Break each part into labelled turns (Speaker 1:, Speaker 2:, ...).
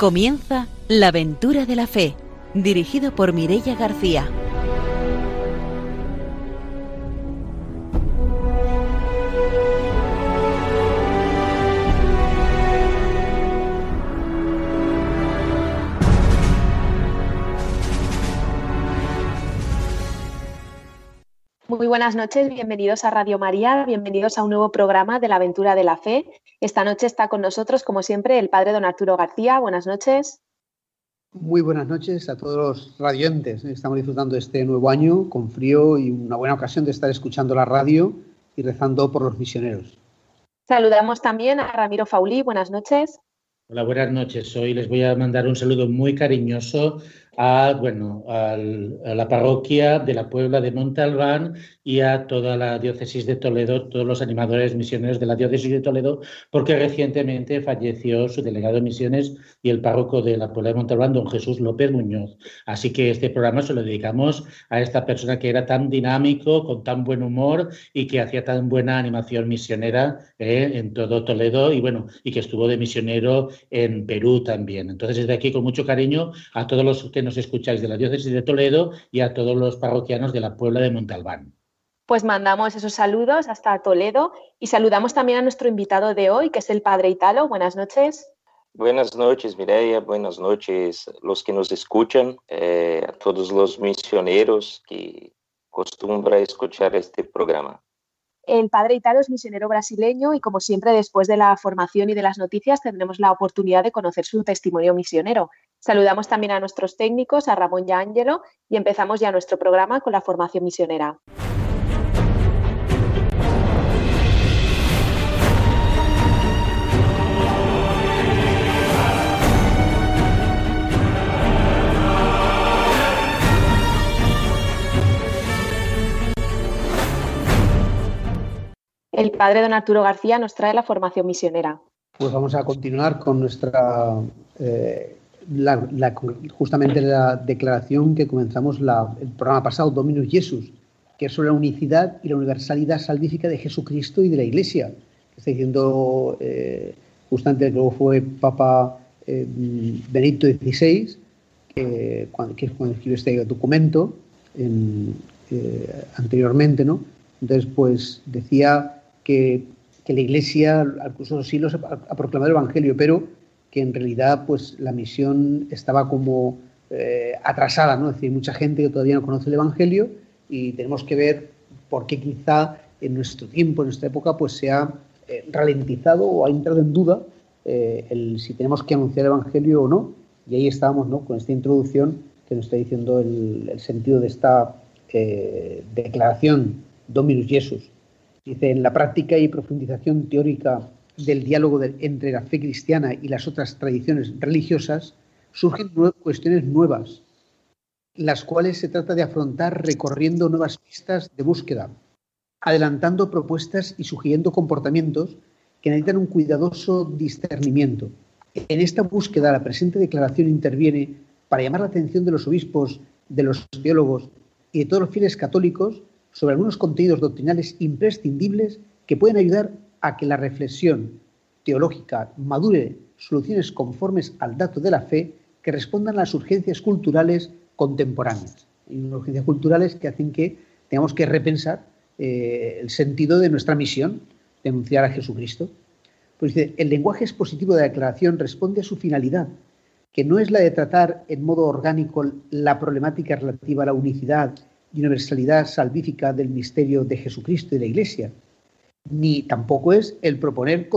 Speaker 1: Comienza La aventura de la fe, dirigido por Mirella García.
Speaker 2: Muy buenas noches, bienvenidos a Radio María, bienvenidos a un nuevo programa de la aventura de la fe. Esta noche está con nosotros, como siempre, el padre don Arturo García. Buenas noches.
Speaker 3: Muy buenas noches a todos los radiantes. Estamos disfrutando este nuevo año con frío y una buena ocasión de estar escuchando la radio y rezando por los misioneros.
Speaker 2: Saludamos también a Ramiro Faulí. Buenas noches.
Speaker 4: Hola, buenas noches. Hoy les voy a mandar un saludo muy cariñoso a, bueno, a la parroquia de la Puebla de Montalbán y a toda la diócesis de Toledo, todos los animadores misioneros de la diócesis de Toledo, porque recientemente falleció su delegado de misiones y el párroco de la Puebla de Montalbán, don Jesús López Muñoz. Así que este programa se lo dedicamos a esta persona que era tan dinámico, con tan buen humor y que hacía tan buena animación misionera eh, en todo Toledo y bueno, y que estuvo de misionero en Perú también. Entonces, desde aquí, con mucho cariño a todos los que nos escucháis de la diócesis de Toledo y a todos los parroquianos de la Puebla de Montalbán.
Speaker 2: Pues mandamos esos saludos hasta Toledo y saludamos también a nuestro invitado de hoy, que es el Padre Italo. Buenas noches.
Speaker 5: Buenas noches, Mireia. Buenas noches, los que nos escuchan, eh, a todos los misioneros que acostumbran escuchar este programa.
Speaker 2: El padre Italo es misionero brasileño y como siempre después de la formación y de las noticias tendremos la oportunidad de conocer su testimonio misionero. Saludamos también a nuestros técnicos, a Ramón y a Ángelo y empezamos ya nuestro programa con la formación misionera. El padre don Arturo García nos trae la formación misionera.
Speaker 3: Pues vamos a continuar con nuestra, eh, justamente la declaración que comenzamos el programa pasado, Dominus Jesus, que es sobre la unicidad y la universalidad salvífica de Jesucristo y de la Iglesia. Está diciendo eh, justamente que luego fue Papa eh, Benedicto XVI, que, cuando, escribió este documento anteriormente, ¿no? Entonces, pues decía que, la Iglesia al curso de los siglos ha, proclamado el Evangelio, pero que en realidad pues la misión estaba como eh, atrasada, ¿no? Es decir, mucha gente que todavía no conoce el Evangelio y tenemos que ver por qué quizá en nuestro tiempo, en nuestra época, pues se ha eh, ralentizado o ha entrado en duda eh, el, si tenemos que anunciar el Evangelio o no. Y ahí estábamos, ¿no? Con esta introducción que nos está diciendo el, el sentido de esta declaración Dominus Jesus. Dice, en la práctica y profundización teórica del diálogo entre la fe cristiana y las otras tradiciones religiosas, surgen cuestiones nuevas, las cuales se trata de afrontar recorriendo nuevas pistas de búsqueda, adelantando propuestas y sugiriendo comportamientos que necesitan un cuidadoso discernimiento. En esta búsqueda, la presente declaración interviene para llamar la atención de los obispos, de los teólogos y de todos los fieles católicos sobre algunos contenidos doctrinales imprescindibles que pueden ayudar a que la reflexión teológica madure soluciones conformes al dato de la fe que respondan a las urgencias culturales contemporáneas. Unas urgencias culturales que hacen que tengamos que repensar eh, el sentido de nuestra misión de anunciar a Jesucristo. Pues el lenguaje expositivo de la declaración responde a su finalidad, que no es la de tratar en modo orgánico la problemática relativa a la unicidad y universalidad salvífica del misterio de Jesucristo y de la Iglesia, ni tampoco es el proponer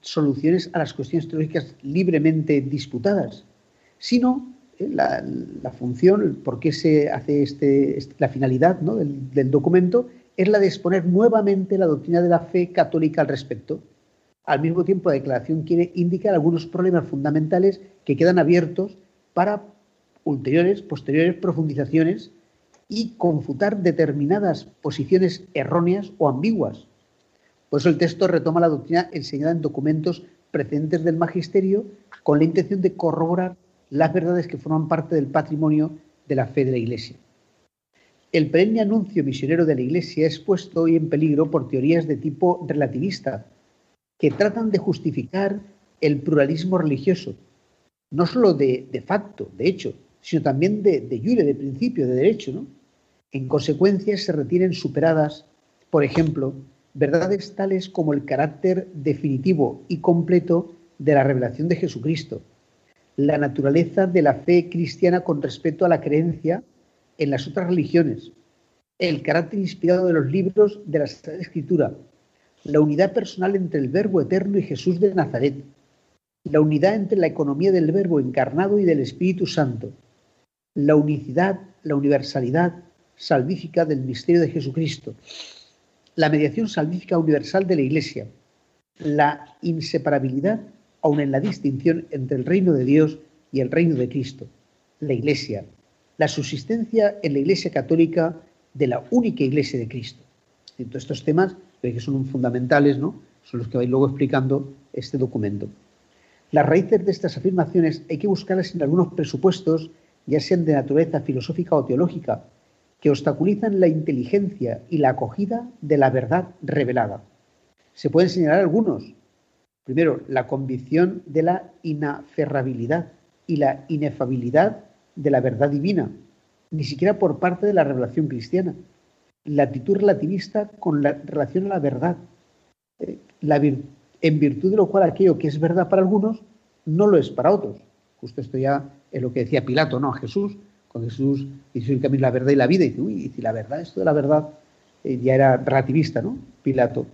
Speaker 3: soluciones a las cuestiones teológicas libremente disputadas, sino eh, la, función, por qué se hace este, la finalidad del, documento, es la de exponer nuevamente la doctrina de la fe católica al respecto. Al mismo tiempo, la declaración quiere indicar algunos problemas fundamentales que quedan abiertos para ulteriores, posteriores profundizaciones y confutar determinadas posiciones erróneas o ambiguas. Por eso el texto retoma la doctrina enseñada en documentos precedentes del magisterio con la intención de corroborar las verdades que forman parte del patrimonio de la fe de la Iglesia. El perenne anuncio misionero de la Iglesia es puesto hoy en peligro por teorías de tipo relativista, que tratan de justificar el pluralismo religioso, no solo de, facto, de hecho, sino también de, de de principio, de derecho. ¿no? En consecuencia, se retienen superadas, por ejemplo, verdades tales como el carácter definitivo y completo de la revelación de Jesucristo, la naturaleza de la fe cristiana con respecto a la creencia en las otras religiones, el carácter inspirado de los libros de la Escritura, la unidad personal entre el Verbo eterno y Jesús de Nazaret, la unidad entre la economía del Verbo encarnado y del Espíritu Santo, la unicidad, la universalidad salvífica del misterio de Jesucristo, la mediación salvífica universal de la Iglesia, la inseparabilidad, aun en la distinción entre el reino de Dios y el reino de Cristo, la Iglesia, la subsistencia en la Iglesia católica de la única Iglesia de Cristo. Entonces, estos temas que son fundamentales, ¿no? son los que vais luego explicando este documento. Las raíces de estas afirmaciones hay que buscarlas en algunos presupuestos, ya sean de naturaleza filosófica o teológica, que obstaculizan la inteligencia y la acogida de la verdad revelada. Se pueden señalar algunos. Primero, la convicción de la inaferrabilidad y la inefabilidad de la verdad divina, ni siquiera por parte de la revelación cristiana. La actitud relativista con la relación a la verdad, eh, en virtud de lo cual aquello que es verdad para algunos no lo es para otros. Justo esto ya es lo que decía Pilato, ¿no? A Jesús, cuando Jesús dice el camino, la verdad y la vida, y dice, uy, si la verdad, esto de la verdad eh, ya era relativista, ¿no? Pilato.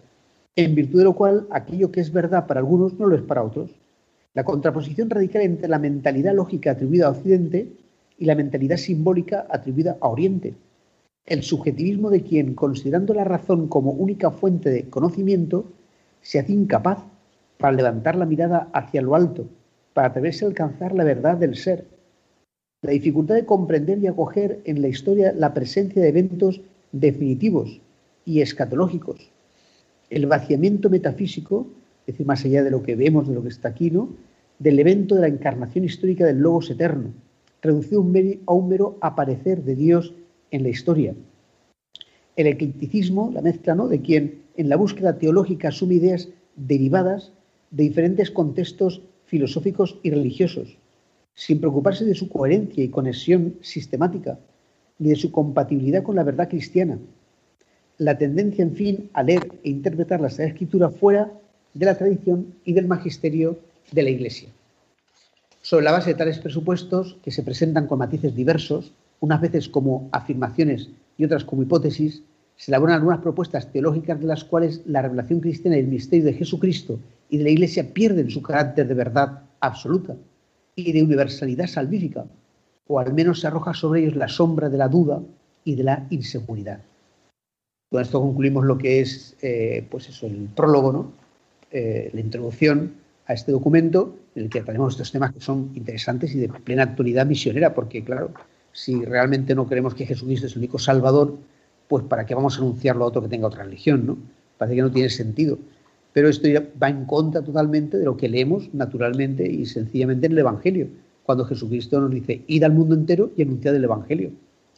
Speaker 3: En virtud de lo cual aquello que es verdad para algunos no lo es para otros. La contraposición radical entre la mentalidad lógica atribuida a Occidente y la mentalidad simbólica atribuida a Oriente. El subjetivismo de quien, considerando la razón como única fuente de conocimiento, se hace incapaz para levantar la mirada hacia lo alto, para atreverse a alcanzar la verdad del ser. La dificultad de comprender y acoger en la historia la presencia de eventos definitivos y escatológicos. El vaciamiento metafísico, es decir, más allá de lo que vemos, de lo que está aquí, ¿no? del evento de la encarnación histórica del Logos eterno, reducido a un mero aparecer de Dios en la historia. El eclipticismo, la mezcla ¿no? de quien en la búsqueda teológica asume ideas derivadas de diferentes contextos filosóficos y religiosos, sin preocuparse de su coherencia y conexión sistemática, ni de su compatibilidad con la verdad cristiana. La tendencia, en fin, a leer e interpretar la Sagrada Escritura fuera de la tradición y del magisterio de la Iglesia sobre la base de tales presupuestos que se presentan con matices diversos, unas veces como afirmaciones y otras como hipótesis, se elaboran algunas propuestas teológicas de las cuales la revelación cristiana y el misterio de Jesucristo y de la Iglesia pierden su carácter de verdad absoluta y de universalidad salvífica, o al menos se arroja sobre ellos la sombra de la duda y de la inseguridad. Con esto concluimos lo que es eh, pues eso, el prólogo, ¿no? Eh, la introducción a este documento en el que tenemos estos temas que son interesantes y de plena actualidad misionera, porque claro, si realmente no creemos que Jesucristo es el único Salvador, pues ¿para qué vamos a anunciarlo a otro que tenga otra religión? ¿no? Parece que no tiene sentido. Pero esto va en contra totalmente de lo que leemos naturalmente y sencillamente en el Evangelio, cuando Jesucristo nos dice, id al mundo entero y anunciad el Evangelio.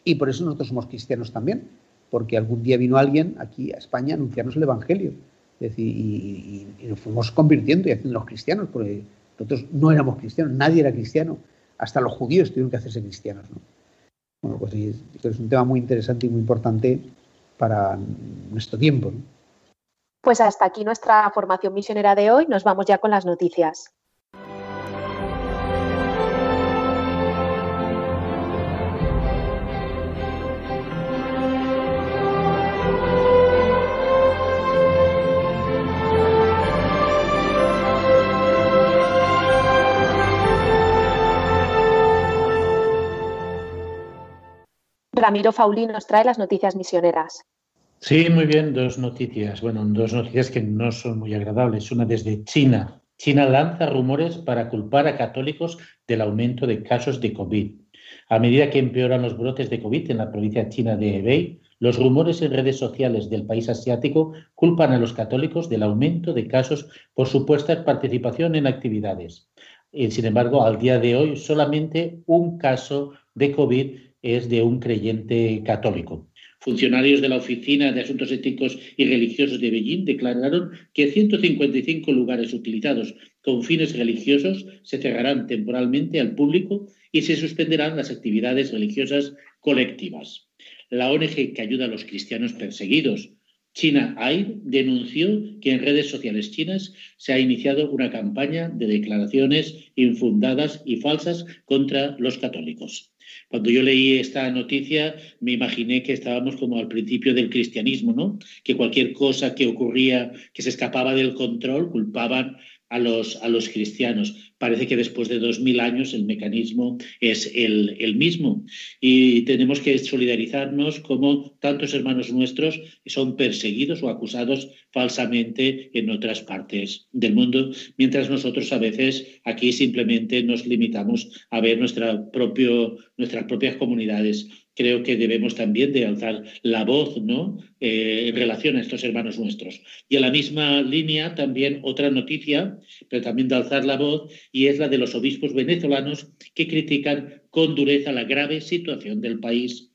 Speaker 3: Y por eso nosotros somos cristianos también, porque algún día vino alguien aquí a España a anunciarnos el Evangelio decir, y, nos fuimos convirtiendo y haciendo los cristianos, porque nosotros no éramos cristianos, nadie era cristiano, hasta los judíos tuvieron que hacerse cristianos. Bueno, pues es, un tema muy interesante y muy importante para nuestro tiempo.
Speaker 2: Pues hasta aquí nuestra formación misionera de hoy. Nos vamos ya con las noticias. Ramiro Fauli nos trae las noticias misioneras.
Speaker 4: Sí, muy bien, dos noticias. Bueno, dos noticias que no son muy agradables. Una desde China. China lanza rumores para culpar a católicos del aumento de casos de COVID. A medida que empeoran los brotes de COVID en la provincia china de Hebei, los rumores en redes sociales del país asiático culpan a los católicos del aumento de casos por supuesta participación en actividades. Sin embargo, al día de hoy, solamente un caso de COVID es de un creyente católico. Funcionarios de la Oficina de Asuntos Éticos y Religiosos de Beijing declararon que 155 lugares utilizados con fines religiosos se cerrarán temporalmente al público y se suspenderán las actividades religiosas colectivas. La ONG que ayuda a los cristianos perseguidos, China Aid, denunció que en redes sociales chinas se ha iniciado una campaña de declaraciones infundadas y falsas contra los católicos. Cuando yo leí esta noticia, me imaginé que estábamos como al principio del cristianismo, ¿no? Que cualquier cosa que ocurría, que se escapaba del control, culpaban a los, a los cristianos. Parece que después de dos mil años el mecanismo es el, el, mismo y tenemos que solidarizarnos como tantos hermanos nuestros son perseguidos o acusados falsamente en otras partes del mundo, mientras nosotros a veces aquí simplemente nos limitamos a ver nuestra propio, nuestras propias comunidades creo que debemos también de alzar la voz ¿no? Eh, en relación a estos hermanos nuestros. Y a la misma línea también otra noticia, pero también de alzar la voz, y es la de los obispos venezolanos que critican con dureza la grave situación del país.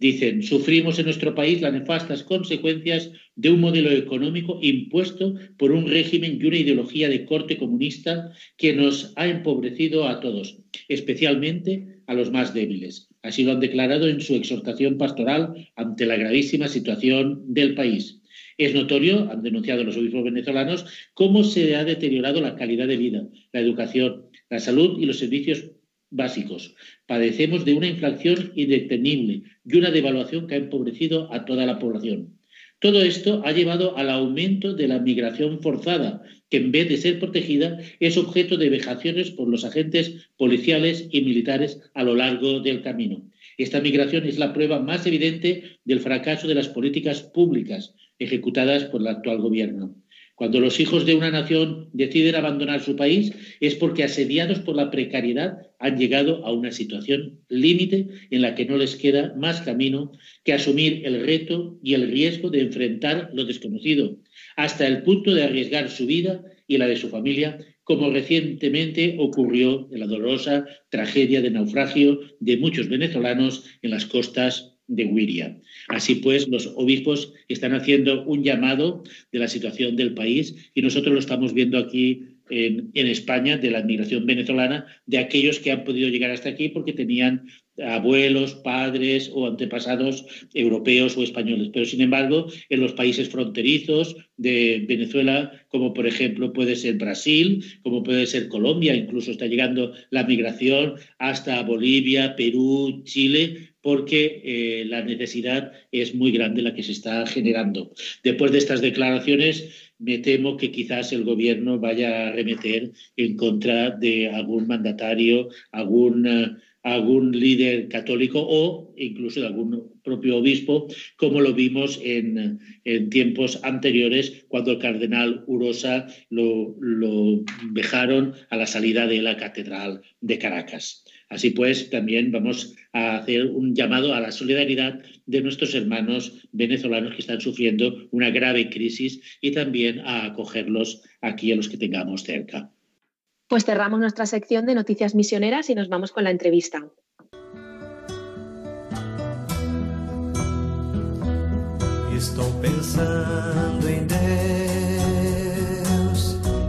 Speaker 4: Dicen, sufrimos en nuestro país las nefastas consecuencias de un modelo económico impuesto por un régimen y una ideología de corte comunista que nos ha empobrecido a todos, especialmente a los más débiles. Así lo han declarado en su exhortación pastoral ante la gravísima situación del país. Es notorio, han denunciado los obispos venezolanos, cómo se ha deteriorado la calidad de vida, la educación, la salud y los servicios básicos. Padecemos de una inflación indetenible y una devaluación que ha empobrecido a toda la población. Todo esto ha llevado al aumento de la migración forzada, que en vez de ser protegida es objeto de vejaciones por los agentes policiales y militares a lo largo del camino. Esta migración es la prueba más evidente del fracaso de las políticas públicas ejecutadas por el actual gobierno. Cuando los hijos de una nación deciden abandonar su país es porque asediados por la precariedad han llegado a una situación límite en la que no les queda más camino que asumir el reto y el riesgo de enfrentar lo desconocido, hasta el punto de arriesgar su vida y la de su familia, como recientemente ocurrió en la dolorosa tragedia de naufragio de muchos venezolanos en las costas de Wiria. Así pues, los obispos están haciendo un llamado de la situación del país y nosotros lo estamos viendo aquí en, en, España de la migración venezolana, de aquellos que han podido llegar hasta aquí porque tenían abuelos, padres o antepasados europeos o españoles. Pero, sin embargo, en los países fronterizos de Venezuela, como por ejemplo puede ser Brasil, como puede ser Colombia, incluso está llegando la migración hasta Bolivia, Perú, Chile, porque eh, la necesidad es muy grande la que se está generando. Después de estas declaraciones, me temo que quizás el gobierno vaya a remeter en contra de algún mandatario, algún... algún líder católico o incluso de algún propio obispo, como lo vimos en, tiempos anteriores cuando el cardenal Urosa lo, lo dejaron a la salida de la Catedral de Caracas. Así pues, también vamos a hacer un llamado a la solidaridad de nuestros hermanos venezolanos que están sufriendo una grave crisis y también a acogerlos aquí a los que tengamos cerca.
Speaker 2: Pues cerramos nuestra sección de noticias misioneras y nos vamos con la entrevista.
Speaker 6: Estou pensando em Deus,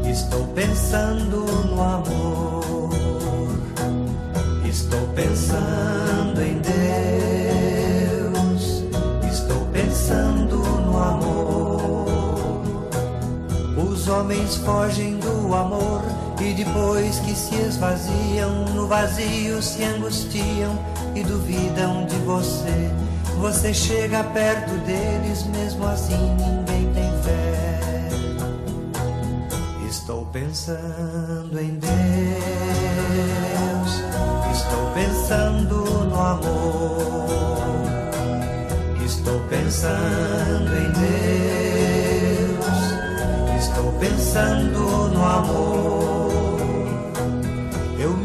Speaker 6: estou pensando no amor, estou pensando em Deus, estou pensando no amor. Os homens fogem do amor e depois que se esvaziam, no vazio se angustiam e duvidam de você. Você chega perto deles, mesmo assim ninguém tem fé. Estou pensando em Deus, estou pensando no amor, estou pensando em Deus, estou pensando no amor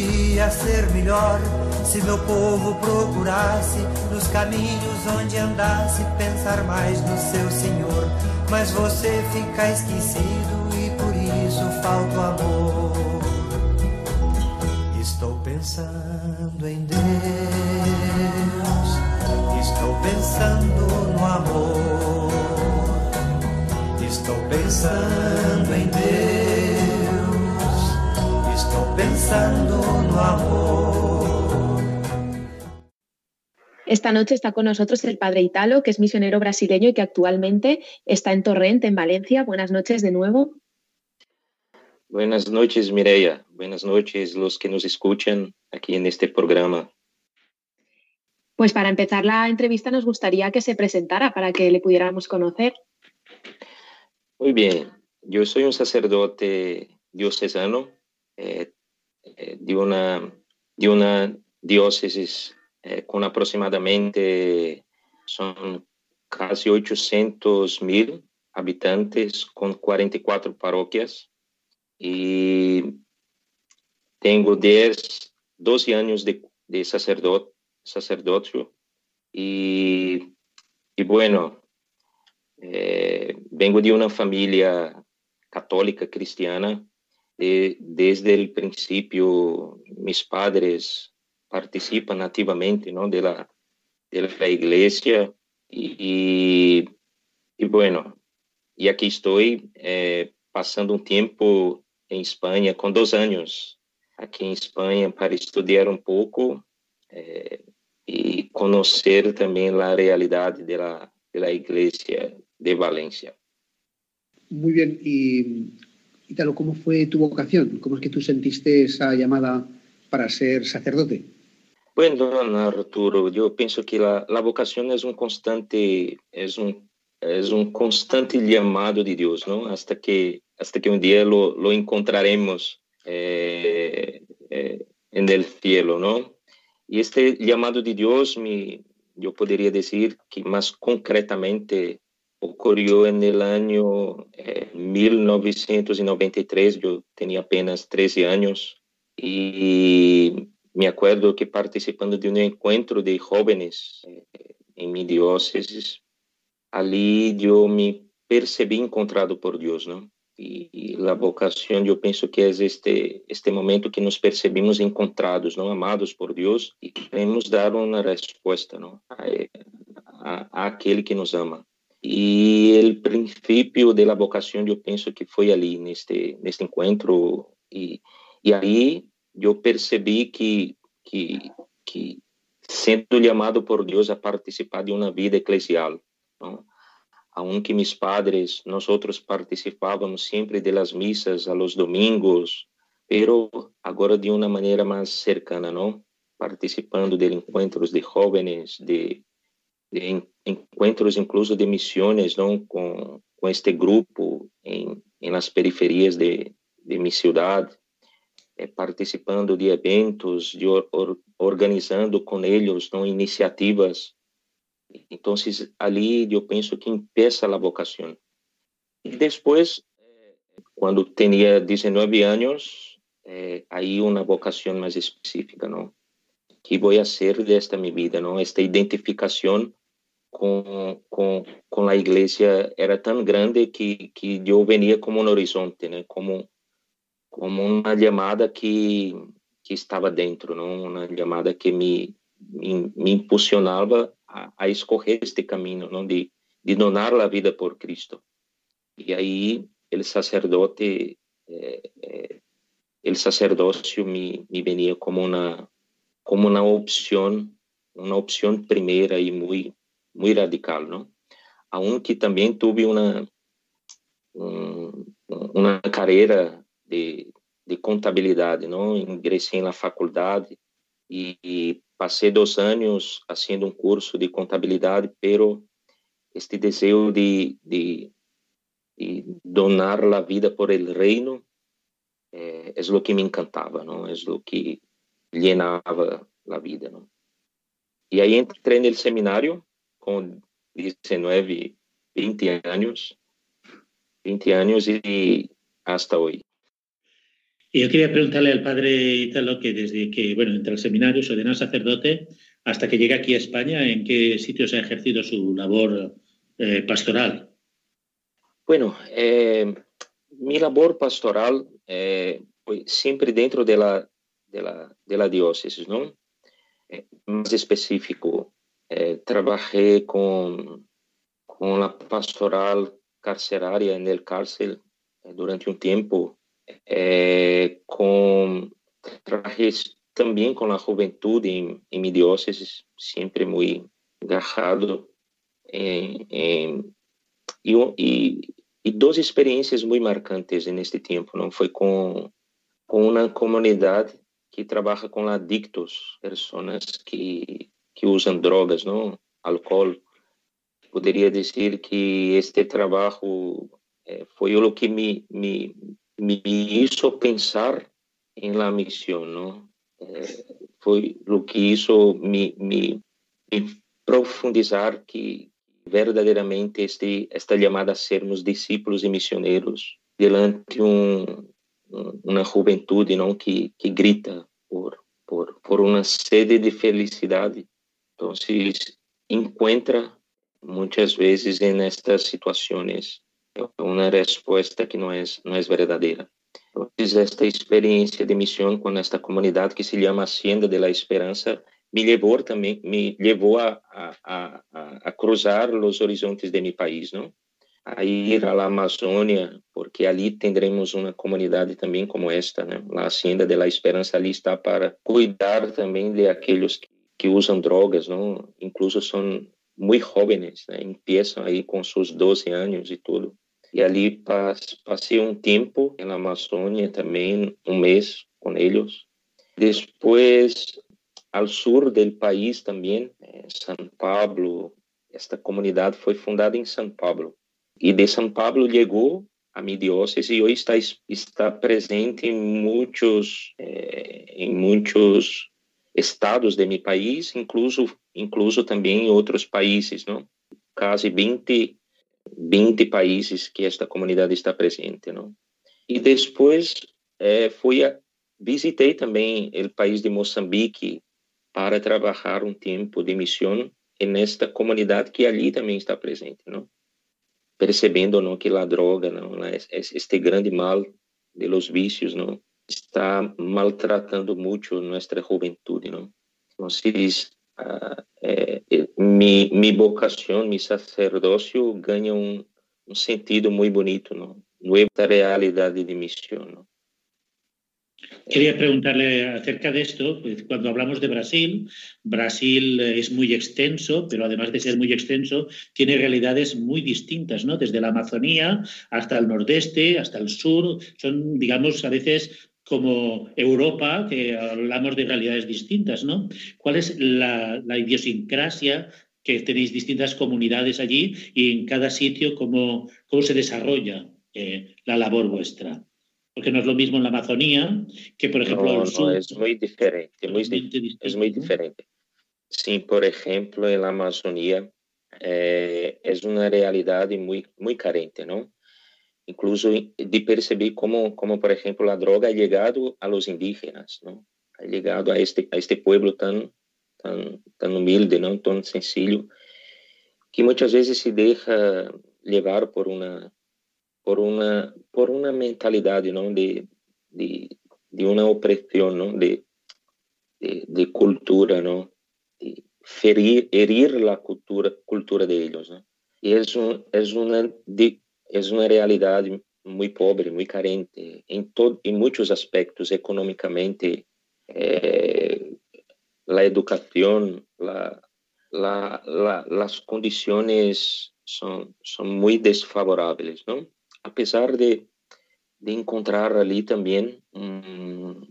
Speaker 6: podia ser melhor se meu povo procurasse nos caminhos onde andasse, pensar mais no seu Senhor. Mas você fica esquecido e por isso falta o amor. Estou pensando em Deus, estou pensando no amor, estou pensando em Deus, pensando no amor.
Speaker 2: Esta noche está con nosotros el padre Italo, que es misionero brasileño y que actualmente está en Torrent, en Valencia. Buenas noches de nuevo.
Speaker 5: Buenas noches, Mireia. Buenas noches los que nos escuchan aquí en este programa.
Speaker 2: Pues para empezar la entrevista nos gustaría que se presentara para que le pudiéramos conocer.
Speaker 5: Muy bien, yo soy un sacerdote diocesano eh, eh, de, una, de una diócesis eh, con aproximadamente son casi 800 mil habitantes con 44 parroquias y tengo 10, 12 años de, de sacerdot, sacerdocio y, y bueno, eh, vengo de una familia católica cristiana. De, desde el principio, mis padres participan activamente ¿no? de, la, de la iglesia y, y, bueno, y aquí estoy eh, pasando un tiempo en España, con dos años aquí en España para estudiar un poco eh, y conocer también la realidad de la, de la iglesia de Valencia.
Speaker 3: Muy bien, y Italo, ¿cómo fue tu vocación? ¿Cómo es que tú sentiste esa llamada para ser sacerdote?
Speaker 5: Bueno, Arturo, yo pienso que la, la vocación es un constante, es un, es un constante llamado de Dios, ¿no? Hasta que, hasta que un día lo, lo encontraremos eh, eh, en el cielo, ¿no? Y este llamado de Dios, me, yo podría decir que más concretamente ocorreu no ano eh, 1993, eu tinha apenas 13 anos, e me acordo que participando de um encontro de jovens eh, em minha diócese, ali eu me percebi encontrado por Deus, não? E, e a vocação, eu penso que é este este momento que nos percebemos encontrados, não amados por Deus, e queremos dar uma resposta, não? Eh, a, a, a aquele que nos ama. Y el principio de la vocación yo pienso que fue allí, en este, en este encuentro, y, y ahí yo percibí que, que, que siendo llamado por Dios a participar de una vida eclesial, ¿no? aunque mis padres, nosotros participábamos siempre de las misas a los domingos, pero ahora de una manera más cercana, ¿no? Participando de encuentros de jóvenes, de, de encontros, incluso de missões não? Com este grupo em en periferias de, de cidade, ciudad, eh, participando de eventos, de or, or, organizando com eles não? Iniciativas. Então, ali eu penso que empieza a vocação. E depois eh, quando tinha tenía 19 anos, eh, hay una vocación específica, não, ¿Qué voy a hacer de vida, não? Esta identificação com com com a igreja era tão grande que que eu venia como um horizonte, né? Como como uma chamada que que estava dentro, não uma chamada que me me, me impulsionava a, a, escorrer este caminho, não de de donar a vida por Cristo. E aí o sacerdote, eh, eh, o sacerdócio me me venia como uma como uma opção, uma opção primeira e muito muito radical, não? Aunque também tive uma um, uma carreira de, de contabilidade, não? Ingressei na faculdade e, e, passei dois anos fazendo um curso de contabilidade, pero este desejo de, de, y donar la vida por el reino eh, es lo que me encantaba, ¿no? Es lo que llenaba la vida, ¿no? Y ahí entré en el seminario con 19, 20 años, 20 años y hasta hoy.
Speaker 4: Y yo quería preguntarle al padre Italo que desde que, bueno, entra al seminario, se ordenó sacerdote, hasta que llega aquí a España, ¿en qué sitios ha ejercido su labor eh, pastoral?
Speaker 5: Bueno, eh, mi labor pastoral eh, foi sempre dentro de la, de la, de la diócesis, ¿no? Eh, más específico, eh, trabajé con, con la pastoral carceraria en el cárcel eh, durante un tiempo, eh, con, trabajé también con la juventud en, en mi diócesis, siempre muy engajado en, en, y, y, e duas experiências muito marcantes neste tempo, não foi com com uma comunidade que trabalha com adictos, pessoas que que usam drogas, não, álcool. Poderia dizer que este trabalho eh, foi o que me me me hizo pensar em la missão, não? Eh, foi o que hizo me, me, me profundizar que verdadeiramente este, esta chamada a sermos discípulos e missioneiros delante um, uma juventude não que, que grita por, por, por uma sede de felicidade. Então se encontra muitas vezes em estas situações uma resposta que não é no es verdadera. Esta experiência de missão com esta comunidade que se llama Hacienda de la Esperança me levou também me levou a, a, a, a cruzar os horizontes de mi país, não? A ir à Amazônia, porque ali tendremos uma comunidade também como esta, né? A Hacienda de la Esperança ali está para cuidar também de aqueles que, usam drogas, não? Incluso são muito jovens, né? Empiezam aí com seus 12 anos e tudo. E ali passei um tempo na Amazônia também, um mês com eles. Depois al sur del país también, eh, San Pablo, esta comunidad fue fundada en San Pablo. Y de San Pablo llegó a mi diócesis y hoy está, está presente en muchos, eh, en muchos estados de mi país, incluso, incluso también en otros países, ¿no? Casi 20, 20 países que esta comunidad está presente, ¿no? Y después eh, fui a, visitei também o país de Moçambique para trabalhar um tempo de missão nesta comunidade que ali também está presente, não? Percebendo não que a droga, não, este grande mal de los vícios, não, está maltratando muito nossa juventude, não? Então, uh, é, mi, mi vocação, mi sacerdócio ganha um, um sentido muito bonito, não? Nova realidade de missão, não?
Speaker 4: Quería preguntarle acerca de esto. Pues, cuando hablamos de Brasil, Brasil es muy extenso, pero además de ser muy extenso, tiene realidades muy distintas, ¿no? Desde la Amazonía hasta el nordeste, hasta el sur. Son, digamos, a veces como Europa, que hablamos de realidades distintas, ¿no? ¿Cuál es la, idiosincrasia que tenéis distintas comunidades allí y en cada sitio cómo, cómo se desarrolla eh, la labor vuestra? porque no es lo mismo en la Amazonía que, por ejemplo,
Speaker 5: no, no, es muy diferente, muy, es muy diferente. Sí, por ejemplo, en la Amazonía eh, es una realidad muy, muy carente, ¿no? Incluso de percibir cómo, como, por ejemplo, la droga ha llegado a los indígenas, ¿no? Ha llegado a este, a este pueblo tan, tan, tan humilde, ¿no? Tan sencillo, que muchas veces se deja llevar por una por uma por uma mentalidade não de de, de uma opressão não de, de, de cultura não de ferir herir a cultura cultura de eles não e é um, é uma de, é uma realidade muito pobre muito carente em todo em muitos aspectos economicamente eh, a educação la, la, la, las condições são são muito desfavoráveis não? Apesar de, de encontrar ali também um,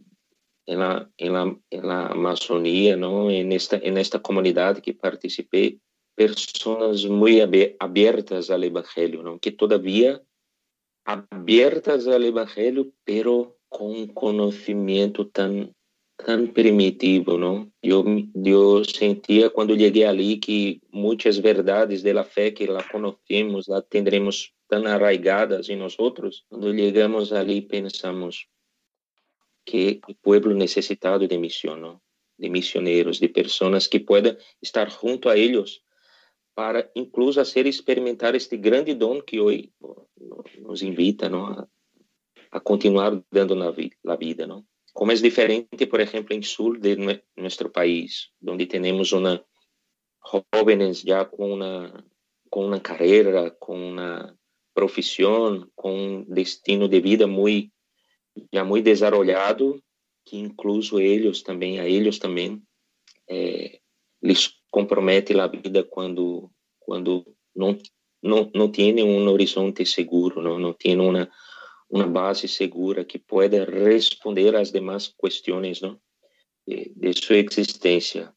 Speaker 5: na, na, na Amazônia, não, nesta nesta comunidade que participei, pessoas muito abertas ao Evangelho, não? que todavia abertas ao Evangelho, pero com um conhecimento tão tão primitivo, não? Eu eu sentia quando cheguei ali que muitas verdades da fé que lá conhecemos, lá tendremos tão arraigadas em nós outros, quando chegamos ali pensamos que o povo necessitado de missão, não? de missioneiros, de pessoas que possam estar junto a eles para incluso a ser experimentar este grande dom que hoje nos invita não, a, a continuar dando na, vi, vida. Não? Como é diferente, por exemplo, em sul de nosso país, onde temos uma jovens já com uma com uma carreira, com uma profissão, com um destino de vida muito já muito desarrollado, que incluso eles também, a eles também, eh, lhes compromete a vida quando quando não não não tem um horizonte seguro, não não tem uma uma base segura que pode responder às demais questões, não? De, de sua existência.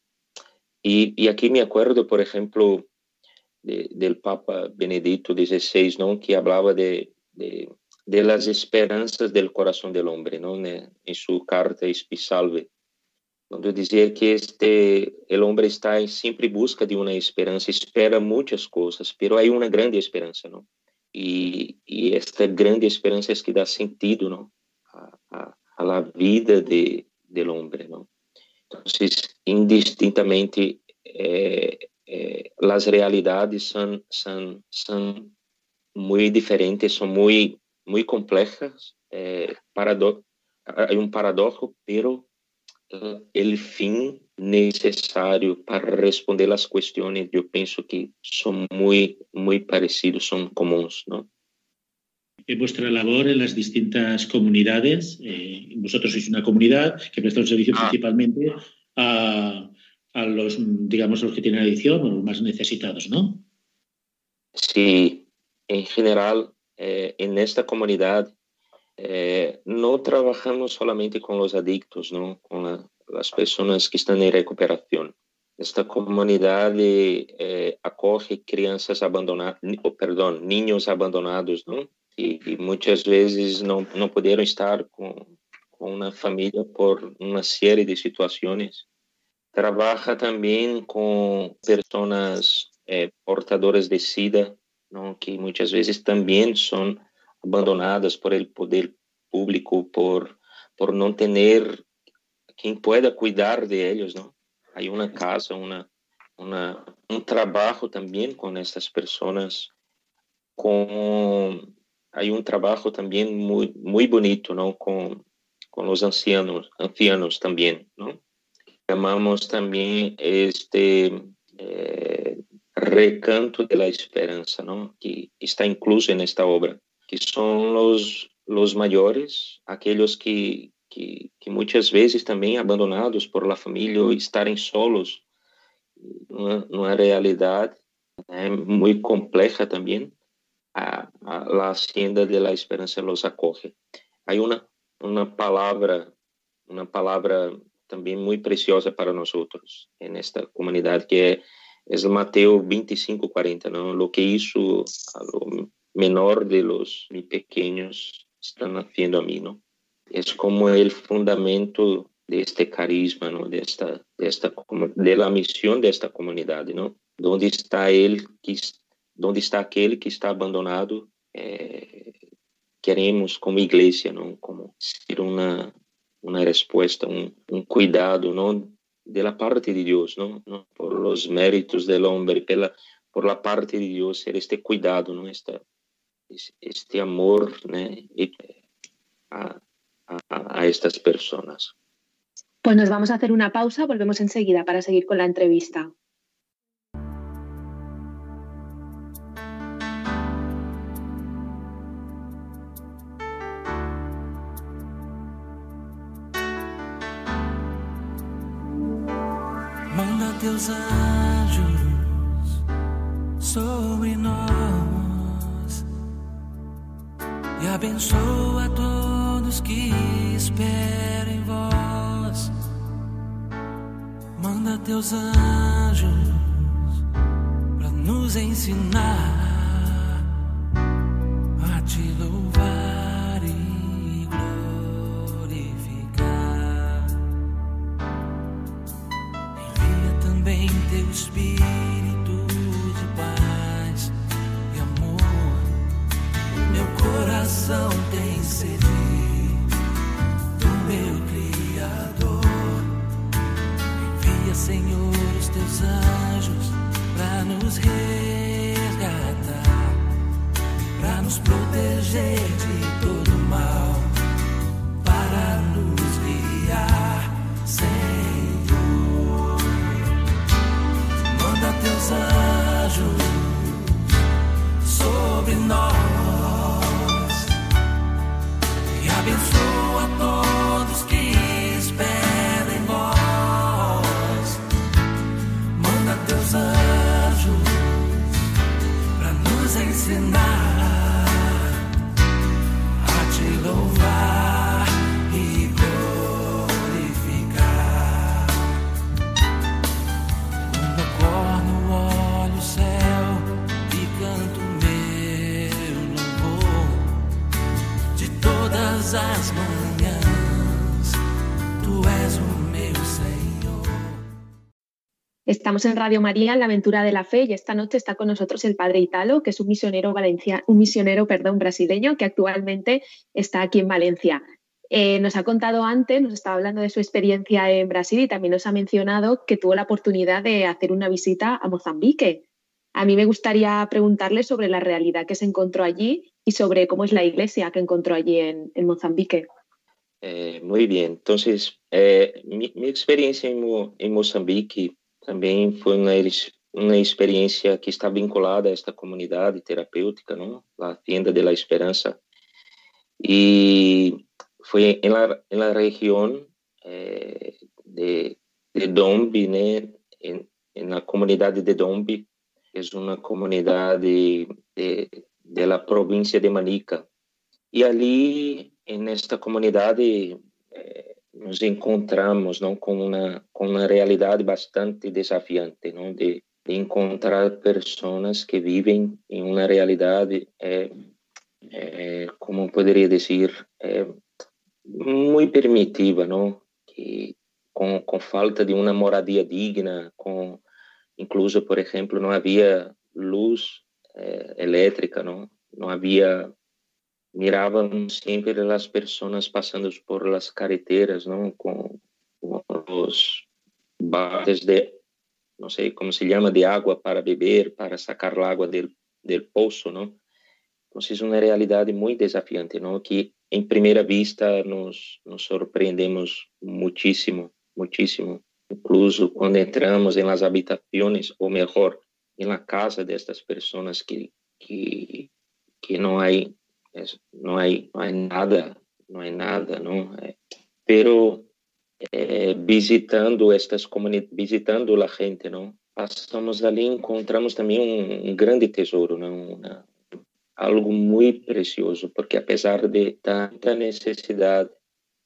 Speaker 5: E, e aqui me acordo, por exemplo, do Papa Benedito XVI, não, que falava de, de, de las esperanças del coração del hombre, não, em sua carta Espi Salve, quando eu dizia que este o hombre está em sempre busca de uma esperança, espera muitas coisas, pero há uma grande esperança, não? E, e esta grande esperança é que dá sentido, não, a, a, a vida de del hombre, não? Então, indistintamente, é, é, eh, eh, as realidades são são são muito diferentes, são muito muito complejas, eh, é, paradoxo, há um paradoxo, pero el fin necesario para responder las cuestiones, yo pienso que son muy, muy parecidos, son comunes, ¿no?
Speaker 4: En vuestra labor en las distintas comunidades, eh, vosotros sois una comunidad que presta un servicio ah. principalmente a, a, los, digamos, los que tienen adicción o los más necesitados, ¿no?
Speaker 5: Sí, en general, eh, en esta comunidad eh, no trabajamos solamente con los adictos, ¿no? Con la, las personas que están en recuperación. Esta comunidad eh, acoge crianças abandonadas, perdón, niños abandonados, ¿no? Y, muchas veces no, no pudieron estar con, con, una familia por una serie de situaciones. Trabaja también con personas eh, portadoras de SIDA, ¿no? que muchas veces también son abandonadas por el poder público, por, por no tener quien pueda cuidar de ellos, ¿no? Hay una casa, una, una, un trabajo también con estas personas, con, hay un trabajo también muy, muy bonito, ¿no? Con, con los ancianos, ancianos también, ¿no? Llamamos también este eh, recanto de la esperanza, ¿no? Que está incluso en esta obra, que son los, los mayores, aquellos que, que, que muitas vezes também abandonados por la família ou estarem solos numa, realidade né, muito complexa também, a, a, a hacienda de la esperança los acoge. Há uma uma palavra uma palavra também muito preciosa para nós outros nesta comunidade que é é Mateus 25, 40, não? Lo que isso menor de los pequenos estão haciendo a mim, não? es como el fundamento de este carisma, ¿no? de, esta, de, esta, de la misión de esta comunidad, ¿no? ¿Dónde está él, que, dónde está aquel que está abandonado? Eh, queremos como iglesia, ¿no? Como ser una, una respuesta, un, un cuidado, ¿no? De la parte de Dios, ¿no? ¿no? Por los méritos del hombre, pela, por la parte de Dios, ser este cuidado, ¿no? Esta, este amor, ¿no? Y, a, a, a estas personas.
Speaker 2: Pues nos vamos a hacer una pausa, volvemos enseguida para seguir con la entrevista.
Speaker 6: Manda teus anjos abençoa todos que esperam em vós. Manda teus anjos para nos ensinar a te louvar.
Speaker 2: Estamos en Radio María en la aventura de la fe y esta noche está con nosotros el padre Italo, que es un misionero valencia, un misionero, perdón, brasileño que actualmente está aquí en Valencia. Eh, nos ha contado antes, nos estaba hablando de su experiencia en Brasil y también nos ha mencionado que tuvo la oportunidad de hacer una visita a Mozambique. A mí me gustaría preguntarle sobre la realidad que se encontró allí y sobre cómo es la iglesia que encontró allí en, Mozambique.
Speaker 5: Eh, muy bien, entonces eh, mi, experiencia en, Mozambique Também foi uma, uma experiência que está vinculada a esta comunidade terapêutica, não? La Tienda de la Esperança. E foi em la, em la região eh, de, de Dombi, né? Na comunidade de Dombi, é uma comunidade de, la província de Manica. E ali, nesta comunidade, eh, nos encontramos não com uma com uma realidade bastante desafiante não? De, de encontrar pessoas que vivem em uma realidade é, é, como poderia dizer é, muito primitiva não? Que com, com falta de uma moradia digna com incluso por exemplo não havia luz é, elétrica não? Não havia había mirábamos siempre las personas pasando por las carreteras, ¿no? Con, con los bates de, no sé cómo se llama, de agua para beber, para sacar el agua del, del pozo, ¿no? Entonces es una realidad muy desafiante, ¿no? Que en primera vista nos, nos sorprendemos muchísimo, muchísimo. Incluso cuando entramos en las habitaciones, o mejor, en la casa de estas que, que, que no hay no hay, no hay nada, no hay nada, ¿no? Pero eh, visitando estas comunidades, visitando la gente, ¿no? Pasamos ali encontramos também um, um grande tesouro? Uma, algo muito precioso, porque apesar de tanta necessidade,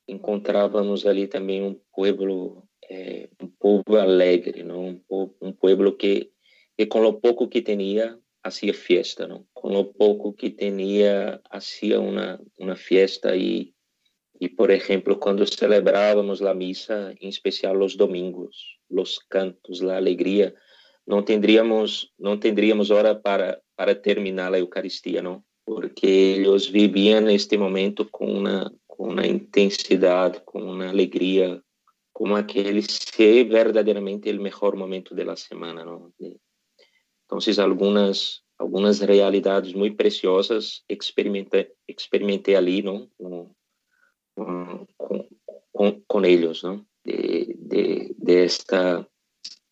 Speaker 5: encontrávamos ali também um povo, é, um povo alegre, não? Um, povo, um povo que, que com o pouco que tinha hacía fiesta, ¿no? Con lo poco que tenía, hacía una, una fiesta y, y, por ejemplo, cuando celebrábamos la misa, en especial los domingos, los cantos, la alegría, no tendríamos, no tendríamos hora para, para terminar la Eucaristía, ¿no? Porque ellos vivían este momento con una, con una intensidad, con una alegría, como aquel ser verdaderamente el mejor momento de la semana, ¿no? De, então, algumas algumas realidades muito preciosas experimentei, experimentei ali, não, com, com, com, com eles, não, de, de, de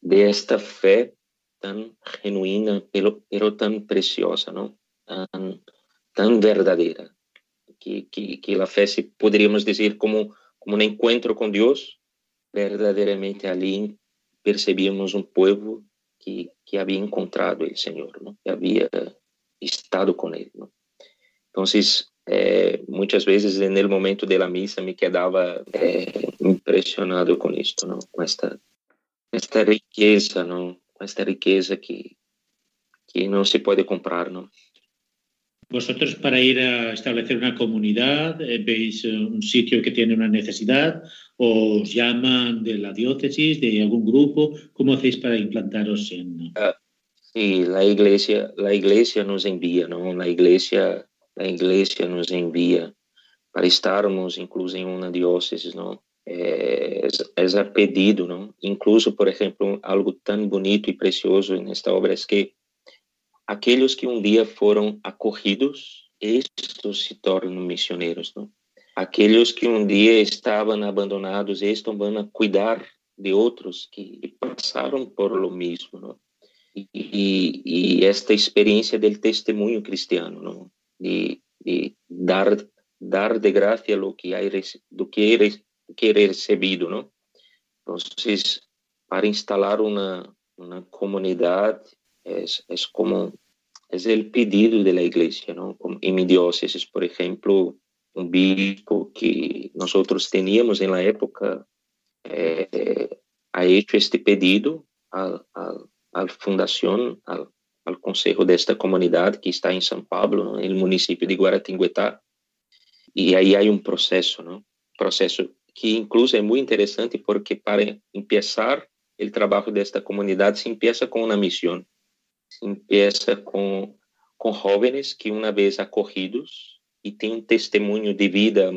Speaker 5: desta fé tão genuína, pelo, pero tão preciosa, não, tão, tão verdadeira, que que que a fé se poderíamos dizer como como um encontro com Deus, verdadeiramente ali percebíamos um povo que, que encontrado el Señor, ¿no? que había estado con Él. ¿no? Entonces, eh, muchas veces en el momento de la misa me quedaba eh, impresionado con esto, ¿no? con esta, esta riqueza, ¿no? con esta riqueza que, que no se puede comprar. ¿no?
Speaker 4: Vosotros para ir a establecer una comunidad, eh, veis eh, un sitio que tiene una necesidad, o os llaman de la diócesis, de algún grupo, ¿cómo hacéis para implantaros en...?
Speaker 5: Ah, sí, la iglesia, la iglesia nos envía, ¿no? La iglesia, la iglesia nos envía para estarmos incluso en una diócesis, ¿no? Eh, es, es, a pedido, ¿no? Incluso, por ejemplo, algo tan bonito y precioso en esta obra es que aqueles que um dia foram acorridos, estes se tornam missioneiros, não? Aqueles que um dia estavam abandonados, estão vão cuidar de outros que passaram por lo mesmo, não? E, e, esta experiência do testemunho cristiano, não? De, de dar dar de graça lo que hay, do que é que é recebido, não? Então, para instalar uma uma comunidade es, es como, es el pedido de la iglesia, ¿no? En mi diócesis, por ejemplo, un bispo que nosotros teníamos en la época eh, ha hecho este pedido al, al fundación, al, consejo de esta comunidad que está en San Pablo, en el municipio de Guaratinguetá. Y ahí hay un proceso, ¿no? Proceso que incluso es muy interesante porque para empezar el trabajo de esta comunidad se empieza con una misión empieza com, com jovens que uma vez acorridos e tem um testemunho de vida,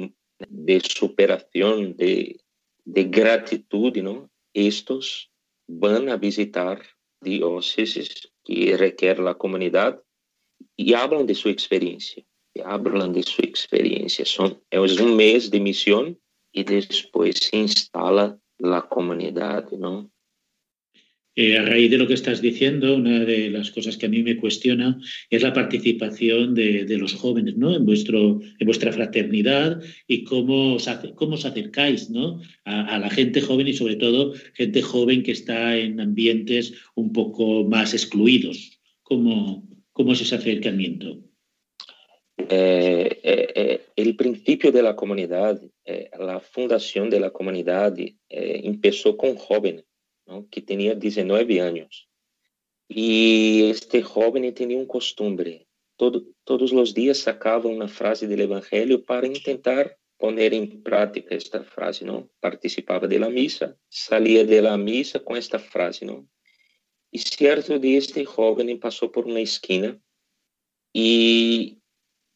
Speaker 5: de superação, de, de gratitude, não? Estes vão a visitar dióceses que requer a comunidade e falam de sua experiência. Hablam de sua experiência. São, é um mês de missão e depois se instala a comunidade, não?
Speaker 4: Eh, a raíz de lo que estás diciendo, una de las cosas que a mí me cuestiona es la participación de, los jóvenes ¿no? en, vuestro, en vuestra fraternidad y cómo os, cómo os acercáis ¿no? a, la gente joven y sobre todo gente joven que está en ambientes un poco más excluidos. ¿Cómo, cómo es ese acercamiento?
Speaker 5: Eh, eh, el principio de la comunidad, la fundación de la comunidad empezó con jóvenes ¿no? que tenía 19 años. Y este joven tenía un costumbre. Todo, todos los días sacaba una frase del Evangelio para intentar poner en práctica esta frase, ¿no? Participaba de la misa, salía de la misa con esta frase, ¿no? Y cierto día este joven pasó por una esquina y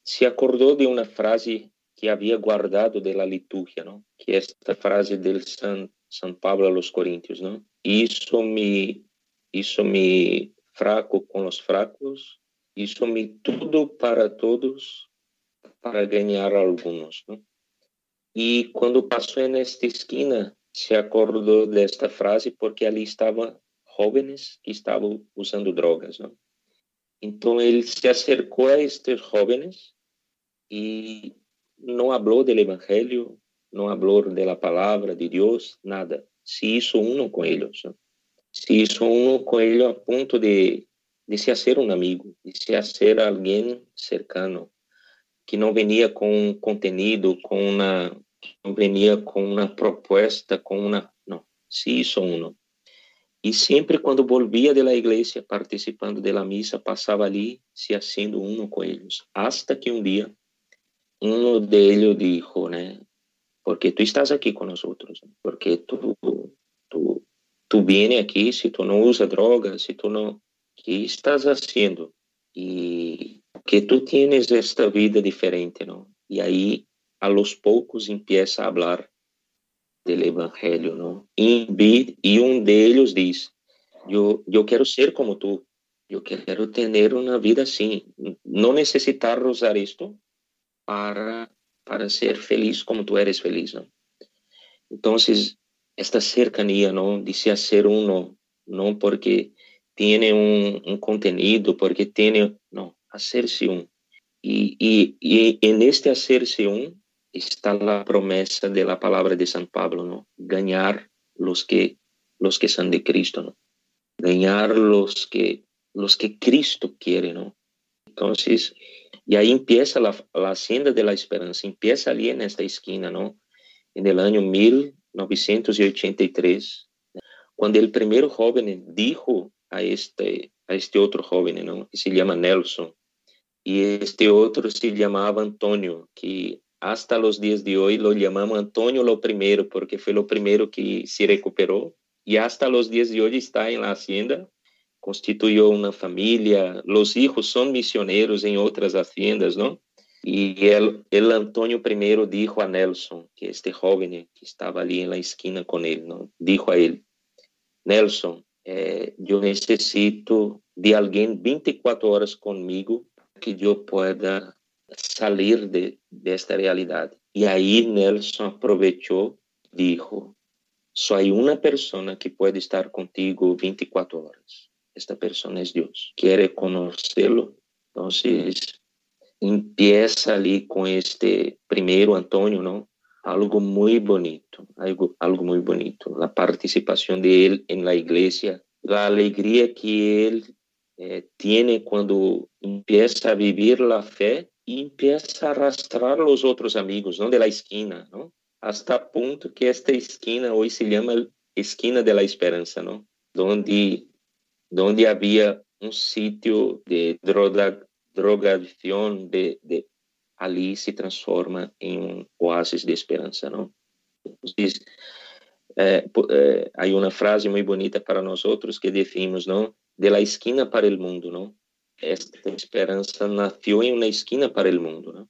Speaker 5: se acordó de una frase que había guardado de la liturgia, ¿no? Que es esta frase del San, San Pablo a los Corintios, ¿no? Isso me, isso me fraco com os fracos, isso me tudo para todos, para ganhar alguns. Não? E quando passou nesta esquina, se acordou desta frase porque ali estavam jovens que estavam usando drogas. Não? Então ele se acercou a estes jovens e não falou do evangelho, não falou da palavra de Deus, nada se hizo uno con ellos. ¿no? Se hizo uno con ellos a punto de, de se hacer un amigo, de se hacer alguien cercano, que no con un contenido, con una, no venía con una propuesta, con una, no, se hizo uno. Y siempre cuando volvía de la iglesia participando de la misa, pasaba allí se haciendo uno con ellos. Hasta que un día uno de ellos dijo, ¿no? Porque tú estás aquí con nosotros, porque tú, tú, tú vienes aquí, si tú no usas drogas, si tú no, ¿qué estás haciendo? Y que tú tienes esta vida diferente, ¿no? Y ahí a los pocos empieza a hablar del Evangelio, ¿no? Y, y un de ellos dice, yo, yo quiero ser como tú, yo quiero tener una vida así, no necesitar usar esto para para ser feliz como tú eres feliz, ¿no? Entonces, esta cercanía, ¿no? De se hacer uno, no porque tiene un, contenido, porque tiene, no, hacerse un. Y, en este hacerse un está la promesa de la palabra de San Pablo, ¿no? Ganar los que, los que son de Cristo, ¿no? Ganar los que, los que Cristo quiere, ¿no? Entonces, y ahí empieza la, la senda de la esperanza, empieza allí en esta esquina, ¿no? En el año 1983, cuando el primer joven dijo a este, a este otro joven, ¿no? Que se llama Nelson, y este otro se llamaba Antonio, que hasta los días de hoy lo llamamos Antonio lo primero, porque fue lo primero que se recuperó, y hasta los días de hoy está en la hacienda, constituiu uma família. Os hijos são missioneiros em outras haciendas, não? E el, el Antônio I dijo a Nelson, que este jovem que estava ali na esquina com ele, não? dijo a ele, Nelson, eh, eu necessito de alguém 24 horas comigo que eu pueda sair de, desta de realidade. E aí Nelson aproveitou, disse, só há uma pessoa que pode estar contigo 24 horas. Esta persona es Dios. ¿Quiere conocerlo? Entonces, empieza ali com este primeiro Antônio, não? Algo muito bonito, algo, algo muito bonito. A participação dele em la igreja, a alegria que ele eh, tiene quando empieza a viver a fé e empieza a arrastrar os outros amigos, não de la esquina, não? Hasta ponto que esta esquina hoje se chama esquina de la esperança, não? Donde, donde havia um sítio de droga, drogadicción de, de ali se transforma en un oasis de esperanza, ¿no? Entonces, eh, eh, frase muy bonita para nosotros que decimos, ¿no? De la esquina para el mundo, ¿no? Esta esperanza nació en una esquina para el mundo, ¿no?